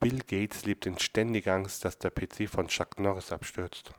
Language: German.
Bill Gates lebt in ständiger Angst, dass der PC von Chuck Norris abstürzt.